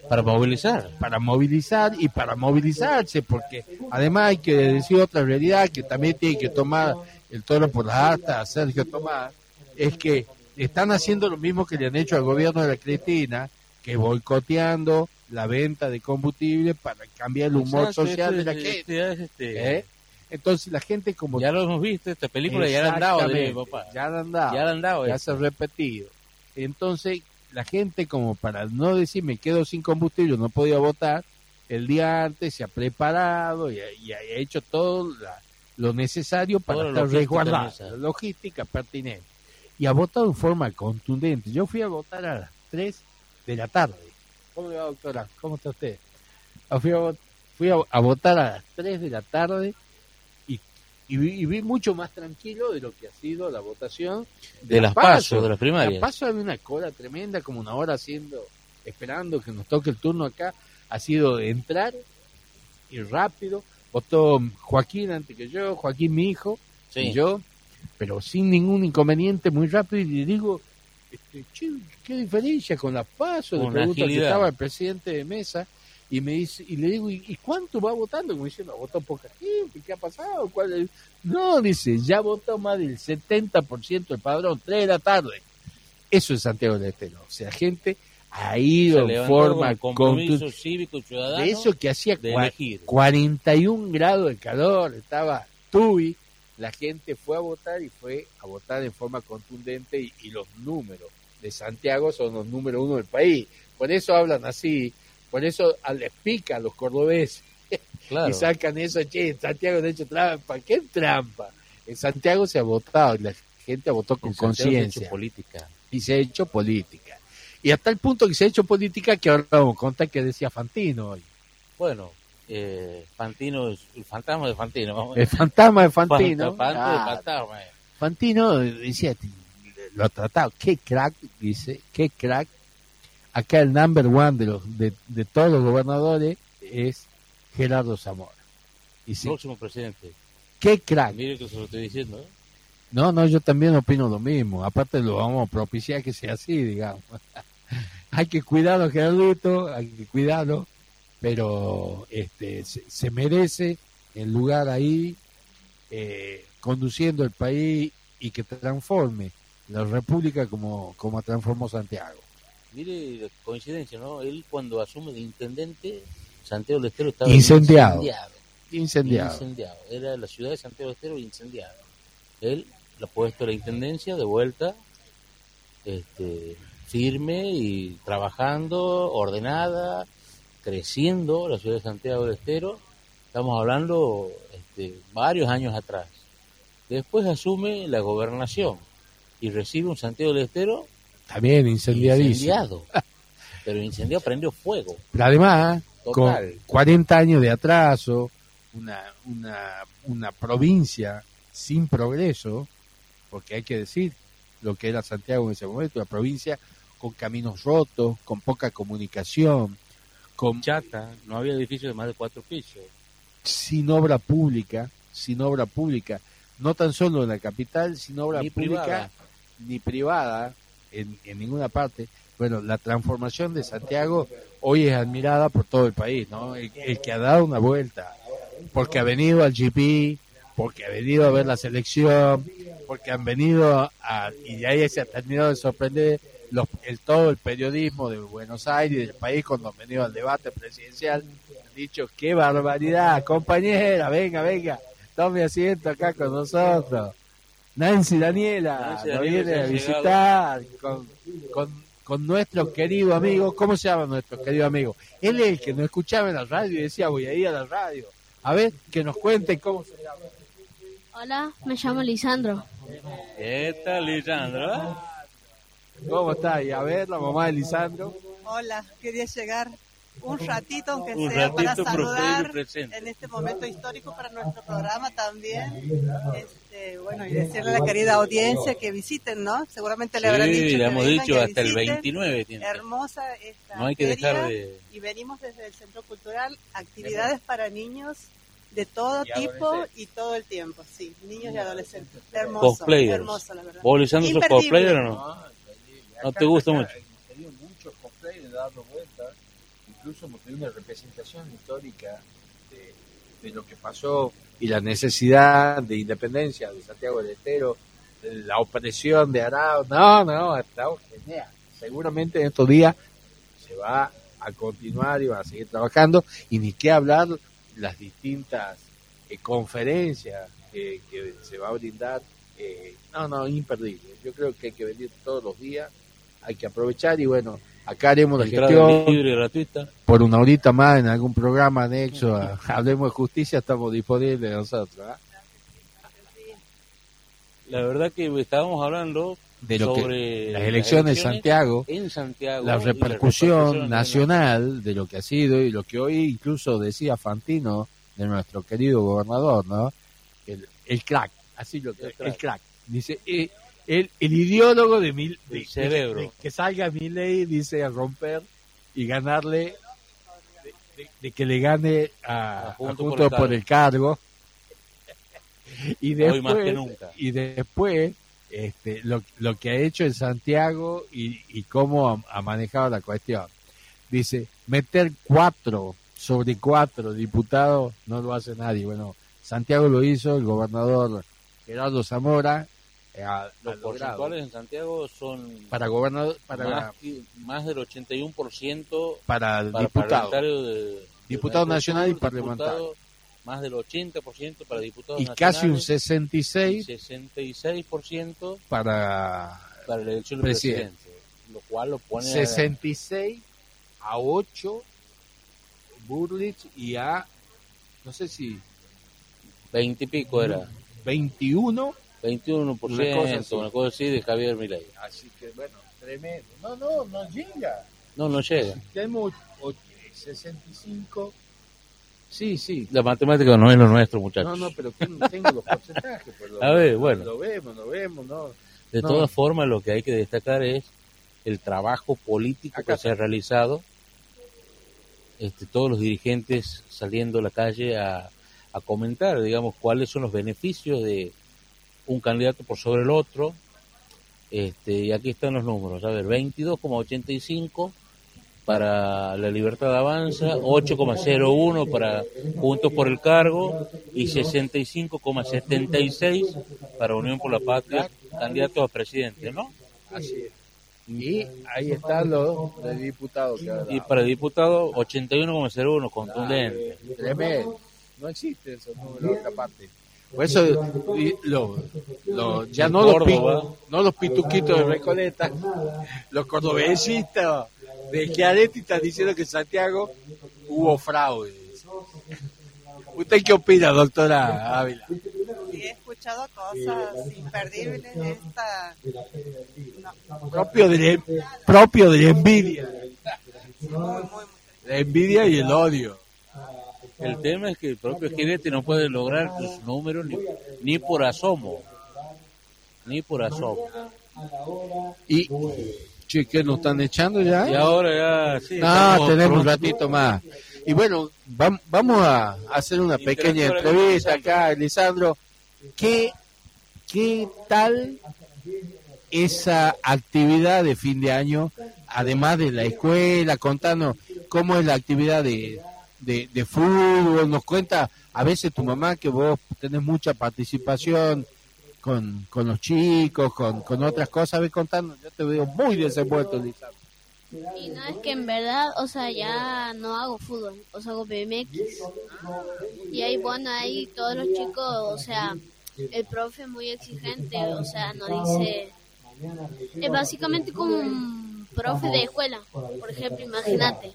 Para movilizar. para movilizar y para movilizarse, porque además hay que decir otra realidad que también tiene que tomar el toro por las astas, Sergio Tomás, es que están haciendo lo mismo que le han hecho al gobierno de la Cristina, que boicoteando la venta de combustible para cambiar el humor Exacto, social de la este- gente. este- este- ¿eh? Entonces la gente como... Ya lo hemos visto, esta película ya la han dado, papá. Ya la han dado Ya la han dado. ya eh. se ha repetido. Entonces, la gente como para no decir me quedo sin combustible, no podía votar, el día antes se ha preparado y ha, y ha hecho todo la- lo necesario para Toda estar resguardado, la logística pertinente. Y ha votado en forma contundente. Yo fui a votar a las 3 de la tarde. ¿Cómo le va, doctora? ¿Cómo está usted? Ah, Fui a, vo- fui a, a votar a las 3 de la tarde y vi, y vi mucho más tranquilo de lo que ha sido la votación De las pasos, de las primarias. La paso había una cola tremenda, como una hora haciendo, esperando que nos toque el turno acá. Ha sido de entrar y rápido. Votó Joaquín antes que yo, Joaquín mi hijo, Sí. y yo, pero sin ningún inconveniente, muy rápido. Y le digo, este, che, ¿qué diferencia con la paso? Le pregunto que estaba el presidente de mesa. Y me dice, y le digo, ¿y, cuánto va votando? Como diciendo, votó poca gente, ¿qué ha pasado? ¿Cuál es? No, dice, ya votó más del 70% el padrón, tres de la tarde. Eso es Santiago del Estero. O sea, gente ha ido en forma con compromiso contu- cívico y ciudadano de eso que hacía de elegir. 41 grados de calor, estaba tubi, la gente fue a votar y fue a votar en forma contundente y, y los números de Santiago son los números uno del país. Por eso hablan así, por eso les pica a los cordobeses Claro. y sacan eso, che, en Santiago de hecho trampa, ¿qué trampa? En Santiago se ha votado, y la gente votó con conciencia política. y se ha hecho política. Y hasta el punto que se ha hecho política que ahora vamos a contar que decía Fantino hoy. Bueno, eh, Fantino, es- el fantasma de Fantino. vamos a El fantasma de Fantino. Ah, fantasma. eh. Fantino decía, lo ha tratado, qué crack, dice, qué crack. Acá el number one de, los, de, de todos los gobernadores es Gerardo Zamora. Y sí, Próximo presidente. qué crack. Mire que se lo estoy diciendo. ¿eh? No, no, yo también opino lo mismo. Aparte lo vamos a propiciar que sea así, digamos. Hay que cuidarlo, Gerardito, hay que cuidarlo, pero este se, se merece el lugar ahí, eh, conduciendo el país y que transforme la República como, como transformó Santiago. Mire la coincidencia, ¿no? Él cuando asume de intendente, Santiago del Estero estaba Incendiado. incendiado. Incendiado. Incendiado. Era la ciudad de Santiago del Estero incendiada. Él lo ha puesto a la intendencia de vuelta, este, firme y trabajando, ordenada, creciendo la ciudad de Santiago del Estero. Estamos hablando este, varios años atrás. Después asume la gobernación y recibe un Santiago del Estero También incendiadísimo. incendiado. Pero incendiado prendió fuego. Pero además, Total. con 40 años de atraso, una, una, una provincia sin progreso, porque hay que decir lo que era Santiago en ese momento, una provincia con caminos rotos, con poca comunicación, con Chata, no había edificios de más de cuatro pisos. sin obra pública, sin obra pública, no tan solo en la capital, sin obra Ni pública privada. ni privada en, en ninguna parte. Bueno, la transformación de Santiago hoy es admirada por todo el país, ¿no? El, el que ha dado una vuelta, porque ha venido al GP, porque ha venido a ver la selección, porque han venido a, y de ahí se ha terminado de sorprender los, el todo el periodismo de Buenos Aires y del país cuando han venido al debate presidencial han dicho qué barbaridad compañera venga venga tome asiento acá con nosotros Nancy Daniela Nancy nos Daniela viene a visitar con, con, con nuestro querido amigo ¿cómo se llama nuestro querido amigo? él es el que nos escuchaba en la radio y decía voy a ir a la radio a ver que nos cuente cómo se llama Hola, me llamo Lisandro. ¿Qué tal, Lisandro? ¿Cómo está? Y a ver, la mamá de Lisandro. Hola, quería llegar un ratito, aunque Un sea para ratito, saludar en este momento histórico para nuestro programa también. Este, bueno, y decirle a la querida audiencia que visiten, ¿no? Seguramente le habrán dicho. Sí, le hemos dicho que hasta el visiten. 29. Tiene. Hermosa esta No hay que feria, dejar de... Y venimos desde el Centro Cultural, actividades para niños de todo Y tipo y todo el tiempo, sí, niños y adolescentes. Hermoso, Cosplayers. hermoso, la verdad. ¿Vos, Lisandro, sos cosplayer o no? ¿No te gusta mucho? Hemos tenido muchos cosplayers dando vueltas, incluso hemos tenido una representación histórica de, de lo que pasó y la necesidad de independencia de Santiago del Estero, de la opresión de Arao. No, no, está genial. Seguramente en estos días se va a continuar y va a seguir trabajando y ni qué hablar las distintas eh, conferencias que, que se va a brindar. eh, no, no, imperdible. Yo creo que hay que venir todos los días, hay que aprovechar y bueno, acá haremos la gestión libre gratuita. por una horita más en algún programa anexo a Hablemos de Justicia, estamos disponibles nosotros. ¿ah? La verdad que estábamos hablando De lo que sobre las elecciones de Santiago, en Santiago la repercusión repercusión nacional de lo que ha sido y lo que hoy incluso decía Fantino de nuestro querido gobernador, ¿no? el, el crack, así lo que El el crack. crack. Dice, eh, el, el ideólogo de, mil, cerebro. de- de que salga Milei, dice, a romper y ganarle, de, de- que le gane a, A Juntos por por, el el cargo. y después, Hoy más que nunca. Y después, este, lo, lo que ha hecho en Santiago y, y cómo ha, ha manejado la cuestión. Dice, meter cuatro sobre cuatro diputados no lo hace nadie. Bueno, Santiago lo hizo, el gobernador Gerardo Zamora eh, ha Los logrado. porcentuales en Santiago son para gobernador, para, más, más del 81% para para diputado. de, de Diputado Mercosur, nacional y parlamentario. Más del 80% para diputados Y casi un nacionales 66 y 66% para para la elección del Presidente. presidente. Lo cual lo pone a 66 a 8 Burlich y a no sé si 20 y pico era. 21 21%, Una cosa así. una cosa así de Javier Milei. así que bueno tremendo no no no llega No, no llega. tenemos o- 65 sí sí La matemática no es lo nuestro, muchachos. no no pero tengo, tengo los porcentajes pues, lo, A ver, bueno. lo vemos lo vemos no De No. todas formas, lo que hay que destacar es el trabajo político Acá que se ha realizado. Este, todos los dirigentes saliendo a la calle a, a comentar, digamos, cuáles son los beneficios de un candidato por sobre el otro. Este, y aquí están los números. A ver, 22,85 para la Libertad Avanza, 8,01 para Juntos por el Cargo y 65,76 para Unión por la Patria, candidatos a presidente, ¿no? así es y ahí están los de diputados Y para diputado, 81,01, contundente. Tremendo. No existe esos números otra parte. Por eso y lo, lo- ya no los, no los pituquitos de Recoleta, los cordobesistas de Chiaretti están diciendo que en Santiago hubo fraude. ¿Usted qué opina, doctora Ávila? He escuchado cosas imperdibles. Esta, no, Propio de la, propio de la envidia. muy, muy, muy. La envidia y el odio. El tema es que el propio Giretti no puede lograr sus números ni, ni por asomo. Ni por asomo. Y, che, ¿qué nos están echando ya? Y ahora ya, sí, No, estamos tenemos un ratito más. Y bueno, vam- vamos a hacer una pequeña entrevista acá, Lisandro. ¿Qué, ¿Qué tal esa actividad de fin de año, además de la escuela? Contanos cómo es la actividad de, de, de fútbol. Nos cuenta a veces tu mamá que vos tenés mucha participación con, con los chicos, con, con otras cosas. Ve contando, yo te veo muy desenvuelto, Lisandro. Y no es que en verdad, o sea, ya no hago fútbol, o sea, hago BMX. Y ahí, bueno, ahí todos los chicos, o sea, el profe es muy exigente, o sea, nos dice... Es básicamente como un profe de escuela, por ejemplo, imagínate.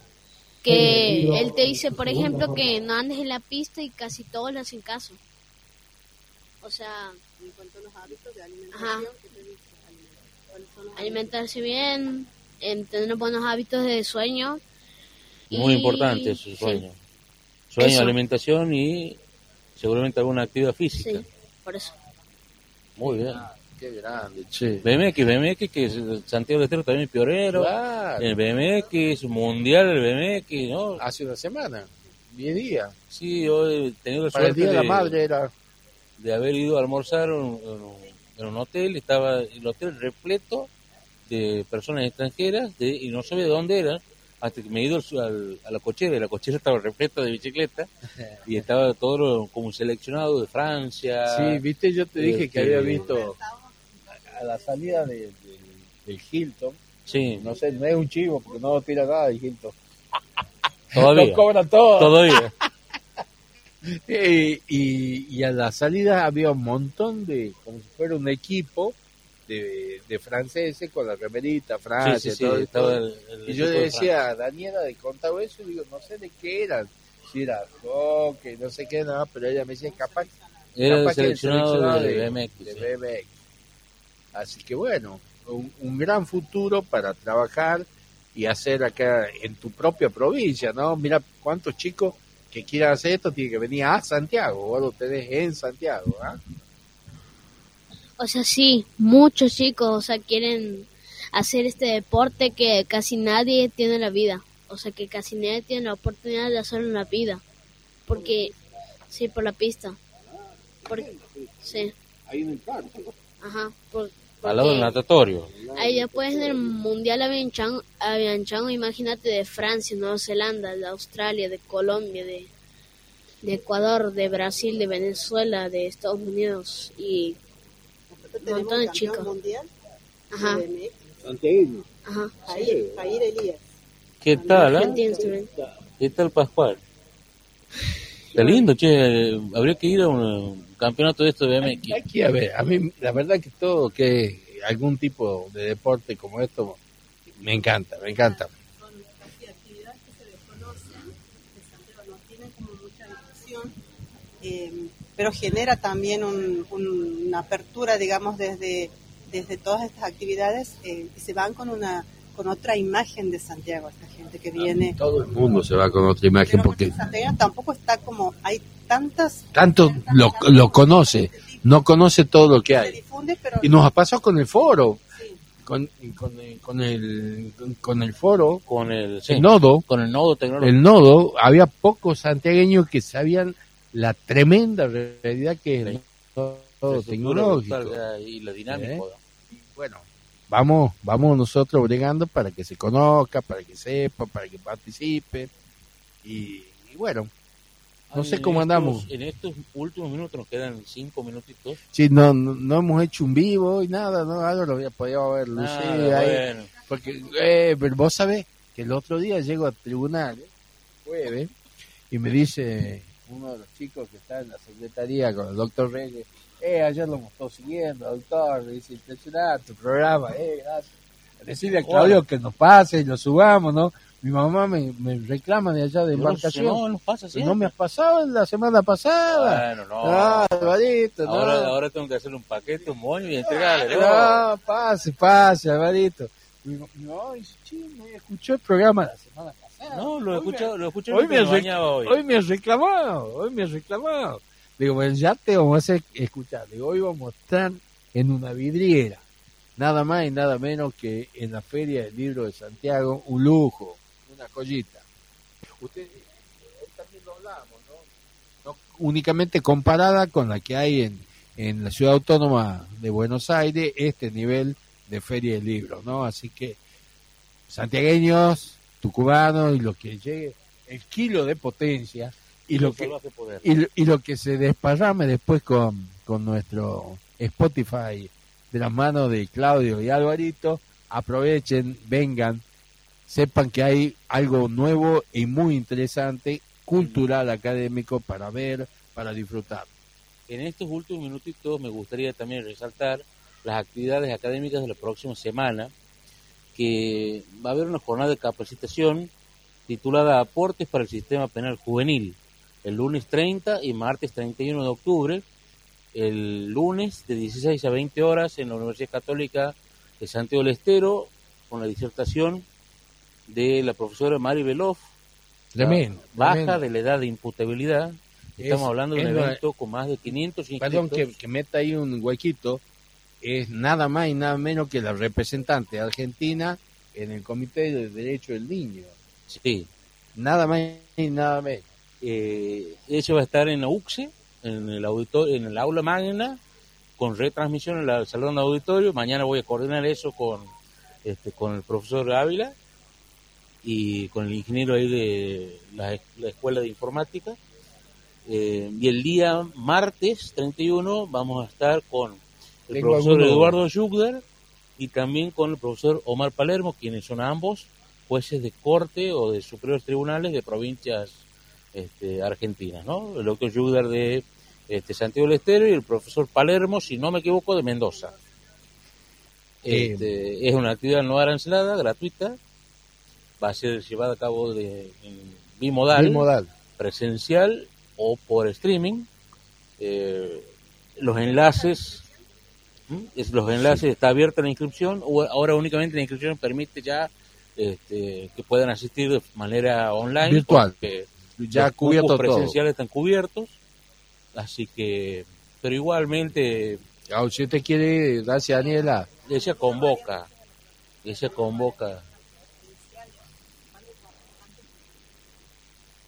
Que él te dice, por ejemplo, que no andes en la pista y casi todos le hacen caso. O sea, En cuanto a los hábitos de Ajá. alimentación, ¿qué te dice? ¿Cuáles son los alimentarse bien, en tener buenos hábitos de sueño. Muy y- importante su sí, sueño. Sueño, Eso. alimentación y seguramente alguna actividad física. Sí, por eso. Muy bien. Qué grande, che. BMX, BMX, que es Santiago del Estero también es pionero. Claro. El BMX, mundial el BMX, ¿no? Hace una semana, 10 días. Sí, yo he tenido la Para el suerte Día de la Madre era. de haber ido a almorzar en un, en hotel, estaba el hotel repleto de personas extranjeras de, y no sabía de dónde eran, hasta que me he ido al- a la cochera, y la cochera estaba repleta de bicicletas y estaba todo como seleccionado de Francia. Sí, viste, yo te dije que había visto a la salida de- del- del Hilton. Sí, No sé, no es un chivo porque no tira nada de Hilton. todavía. Nos cobran todo. Todavía. Eh, y, y a la salida había un montón de, como si fuera un equipo de, de franceses con la remerita, Francia, sí, sí, todo, el- el Y yo le de decía a Daniela de contado eso, y digo, no sé de qué eran. Si era no sé qué, nada, pero ella me decía, capaz, Era el capaz que el seleccionado de, de- BMX. de. BMX. Así que bueno, un, un gran futuro para trabajar y hacer acá en tu propia provincia, ¿no? Mira cuántos chicos que quieran hacer esto tienen que venir a Santiago, vos lo tenés en Santiago, ¿ah? O sea, sí, muchos chicos, o sea, quieren hacer este deporte que casi nadie tiene en la vida. O sea, que casi nadie tiene la oportunidad de hacerlo en la vida. Porque, sí, por la pista. Porque, sí, Ahí en el parque. ajá. Por, Al lado del natatorio. ahí después del Mundial Avianchango, Avianchango, imagínate de Francia, Nueva Zelanda, de Australia, de Colombia, de, de Ecuador, de Brasil, de Venezuela, de Estados Unidos y Tenemos montón de chicos. mundial Ajá, Santiago. ajá. Jair, Jair Elías. ¿Qué tal, también. ¿Qué tal Pascual? Está lindo, che. Habría que ir a un campeonato de esto de BMX. Aquí, a ver, a mí la verdad que todo que algún tipo de deporte como esto me encanta, me encanta. Son actividades que se desconocen, que Santiago no tienen como mucha difusión, eh, pero genera también un- un- una apertura, digamos, desde, desde todas estas actividades eh, que se van con una con otra imagen de Santiago, esta gente que viene. Todo el mundo se va con otra imagen Pero porque Santiago tampoco está como, hay tantas... tanto tantas lo, tantas lo conoce, no conoce todo lo que hay. difunde, pero Y nos ha pasado con el foro, sí, con, con, el, con, el, con el foro, Con el, sí, el nodo, con el nodo tecnológico. el nodo, había pocos santiagueños que sabían la tremenda realidad que es el nodo tecnológico. y la dinámica. ¿Eh? bueno, vamos, vamos nosotros bregando para que se conozca, para que sepa, para que participe. Y, y bueno, no Ay, sé cómo estos- andamos. En estos últimos minutos nos quedan cinco minutitos. Sí, no, no, no hemos hecho un vivo y nada, no, algo lo había podido haber Nada, ahí. bueno. Porque, eh, pero vos sabés que el otro día llego al tribunal, eh, jueves, y me dice uno de los chicos que está en la secretaría con el doctor Reyes, eh, ayer lo estado siguiendo, doctor, me dice, impresionante tu programa, eh, gracias. Decirle a Claudio que nos pase y lo subamos, ¿no? Mi mamá me, me reclama de allá de No, embarcación. no, nos pasa siempre. no me has pasado la semana pasada. Bueno, no. Ah, Alvarito, no. ahora, ahora tengo que hacerle un paquete, un moño y entregarle. ¿no? No, pase, pase, Alvarito. Dice, "Che, no escuchó el programa la semana pasada. No, lo escuché, lo escuché hoy me me bañaba hoy. Hoy me reclamó, hoy me reclamó. Digo, bueno, ya te vamos a escuchar. Digo, hoy vamos a estar en una vidriera. Nada más y nada menos que en la Feria del Libro de Santiago, un lujo, una joyita. Usted, hoy también lo hablamos, ¿no? Únicamente comparada con la que hay en, en la ciudad autónoma de Buenos Aires, este nivel de Feria del Libro, ¿no? Así que, santiagueños, tucubanos y lo que llegue, el kilo de potencia y lo que y, y lo que se desparrame después con, con nuestro Spotify de las manos de Claudio y Alvarito, aprovechen, vengan, sepan que hay algo nuevo y muy interesante, cultural, académico, para ver, para disfrutar. En estos últimos minutitos me gustaría también resaltar las actividades académicas de la próxima semana, que va a haber una jornada de capacitación titulada Aportes para el Sistema Penal Juvenil, el lunes 30 y martes 31 de octubre, el lunes de 16 a 20 horas en la Universidad Católica de Santiago del Estero, con la disertación de la profesora Mari Veloff, Tremendo. baja tremendo. de la edad de imputabilidad. Estamos Es- hablando de un evento con más de 500 inscritos. Perdón que, que meta ahí un huequito, es nada más y nada menos que la representante argentina en el Comité de Derecho del Niño. Sí. Nada más y nada menos. Eh, eso va a estar en la UCSE, en el, auditor, en el aula magna, con retransmisión en el salón de auditorio. Mañana voy a coordinar eso con, este, con el profesor Ávila y con el ingeniero ahí de la, la Escuela de Informática. Eh, y el día martes 31 vamos a estar con el Tengo profesor alguno- Eduardo Jugder y también con el profesor Omar Palermo, quienes son ambos jueces de corte o de superiores tribunales de provincias este, argentinas, ¿no? El doctor Jugder de este, Santiago del Estero y el profesor Palermo, si no me equivoco, de Mendoza. Eh, Este, es una actividad no arancelada, gratuita, va a ser llevada a cabo de, en bimodal, Bimodal. presencial o por streaming. Eh, los enlaces, los enlaces está abierta la inscripción, o ahora únicamente la inscripción permite ya este, que puedan asistir de manera online, Virtual. porque ya Los cubierto cupos todo. presenciales están cubiertos, así que, pero igualmente, Ah, si usted quiere, gracias Daniela. ella convoca, ella convoca.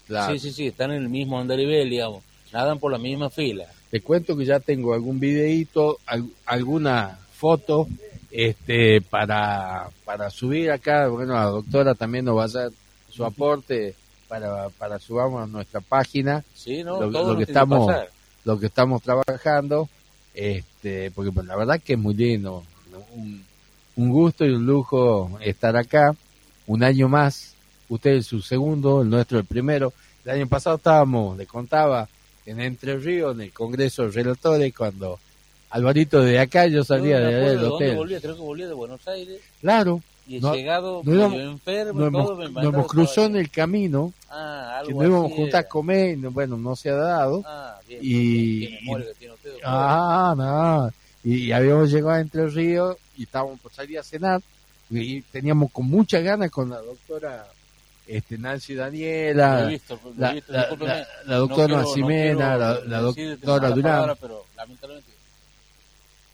Claro. Sí, sí, sí, están en el mismo andarivel, digamos, nadan por la misma fila. Te cuento que ya tengo algún videíto, al- alguna foto este, para, para subir acá. Bueno, la doctora también nos va a hacer su aporte para, para subamos a nuestra página Sí, ¿no? Lo- Todo lo que estamos- pasar. lo que estamos trabajando, este, porque pues, la verdad que es muy lindo, un, un gusto y un lujo estar acá, un año más, usted es su segundo, el nuestro el primero, el año pasado estábamos, le contaba, en Entre Ríos, en el Congreso de Relatores, cuando Alvarito de acá, yo salía No de del hotel. volvía, creo que volvía de Buenos Aires Claro, y No- llegado no íbamos- enfermo, todo, hemos, me nos hemos cruzado en el camino, Ah, que nos íbamos así juntos a comer, y no- bueno, no se ha dado. Ah, bien, Y- bien, usted. Ah, no. Y, y habíamos llegado a Entre Ríos y estábamos por salir a cenar. Y teníamos con muchas ganas con la doctora este, Nancy Daniela, visto, la, visto, la, discúlpeme. la- la doctora No quiero- no quiero la, doctora Durán. pero lamentablemente.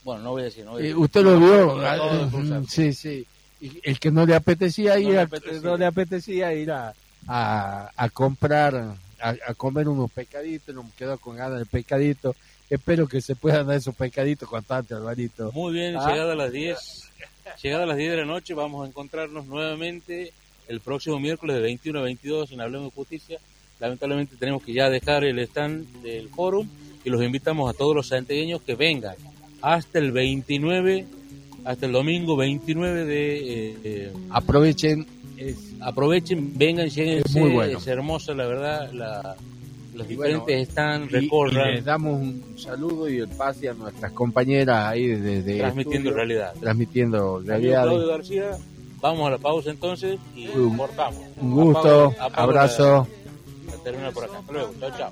Bueno, no voy a decir. No voy a Eh, decir. usted lo vio, Ah, mm, sí, sí. Y el que no le apetecía ir, le a- apetecía. no le apetecía ir a, a, a comprar, a, a comer unos pescaditos, nos quedó con ganas de pescadito. Espero que se puedan dar esos pescaditos cuanto antes, Alvarito. Muy bien, Ah. llegada a las 10. Llegada a las 10 de la noche, vamos a encontrarnos nuevamente el próximo miércoles de 21 a 22 en Hablemos de Justicia. Lamentablemente tenemos que ya dejar el stand del forum y los invitamos a todos los santegueños que vengan hasta el 29, hasta el domingo 29 de... eh, eh, Aprovechen. es- aprovechen, vengan, lleguen. Es muy bueno. Es hermosa, la verdad, la, los Y bueno, diferentes stands y- y recorran, les damos un saludo y el pase a nuestras compañeras ahí desde transmitiendo estudio, realidad. transmitiendo realidad. Claudio García, vamos a la pausa entonces y Un- cortamos. Un gusto, Apago- apago abrazo. la- la termina por acá. Hasta luego. Chao, chao.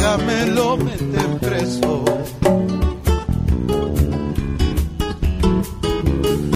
Ya me lo meten preso.